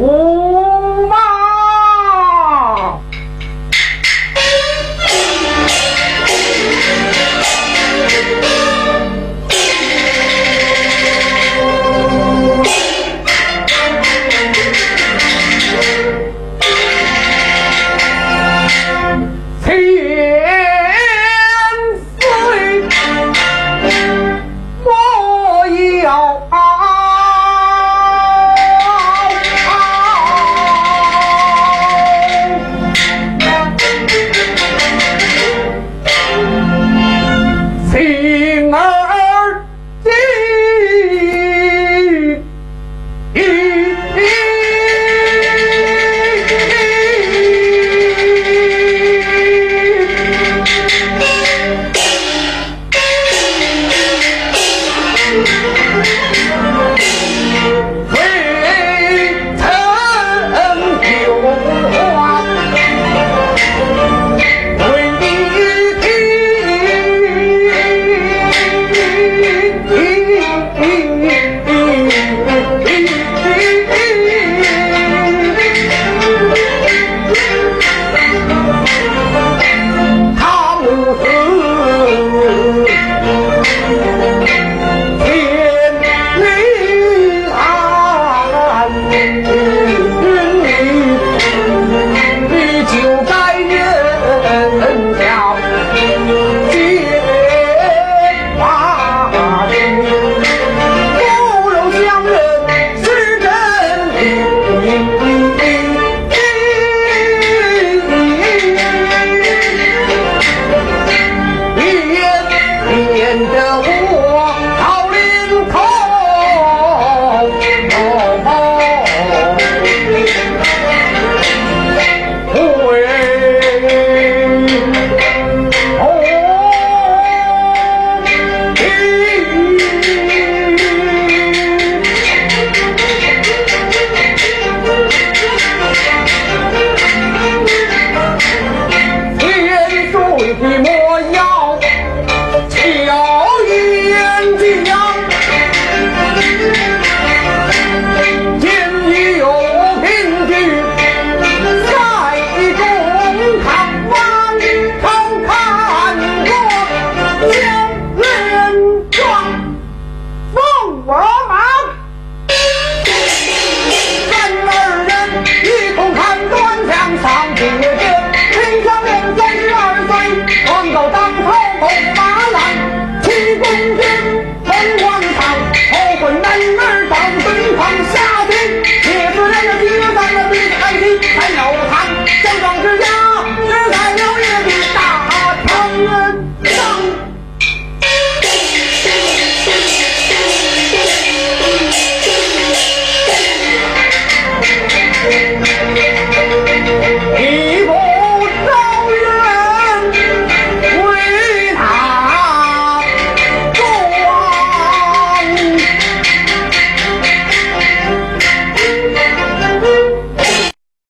Whoa!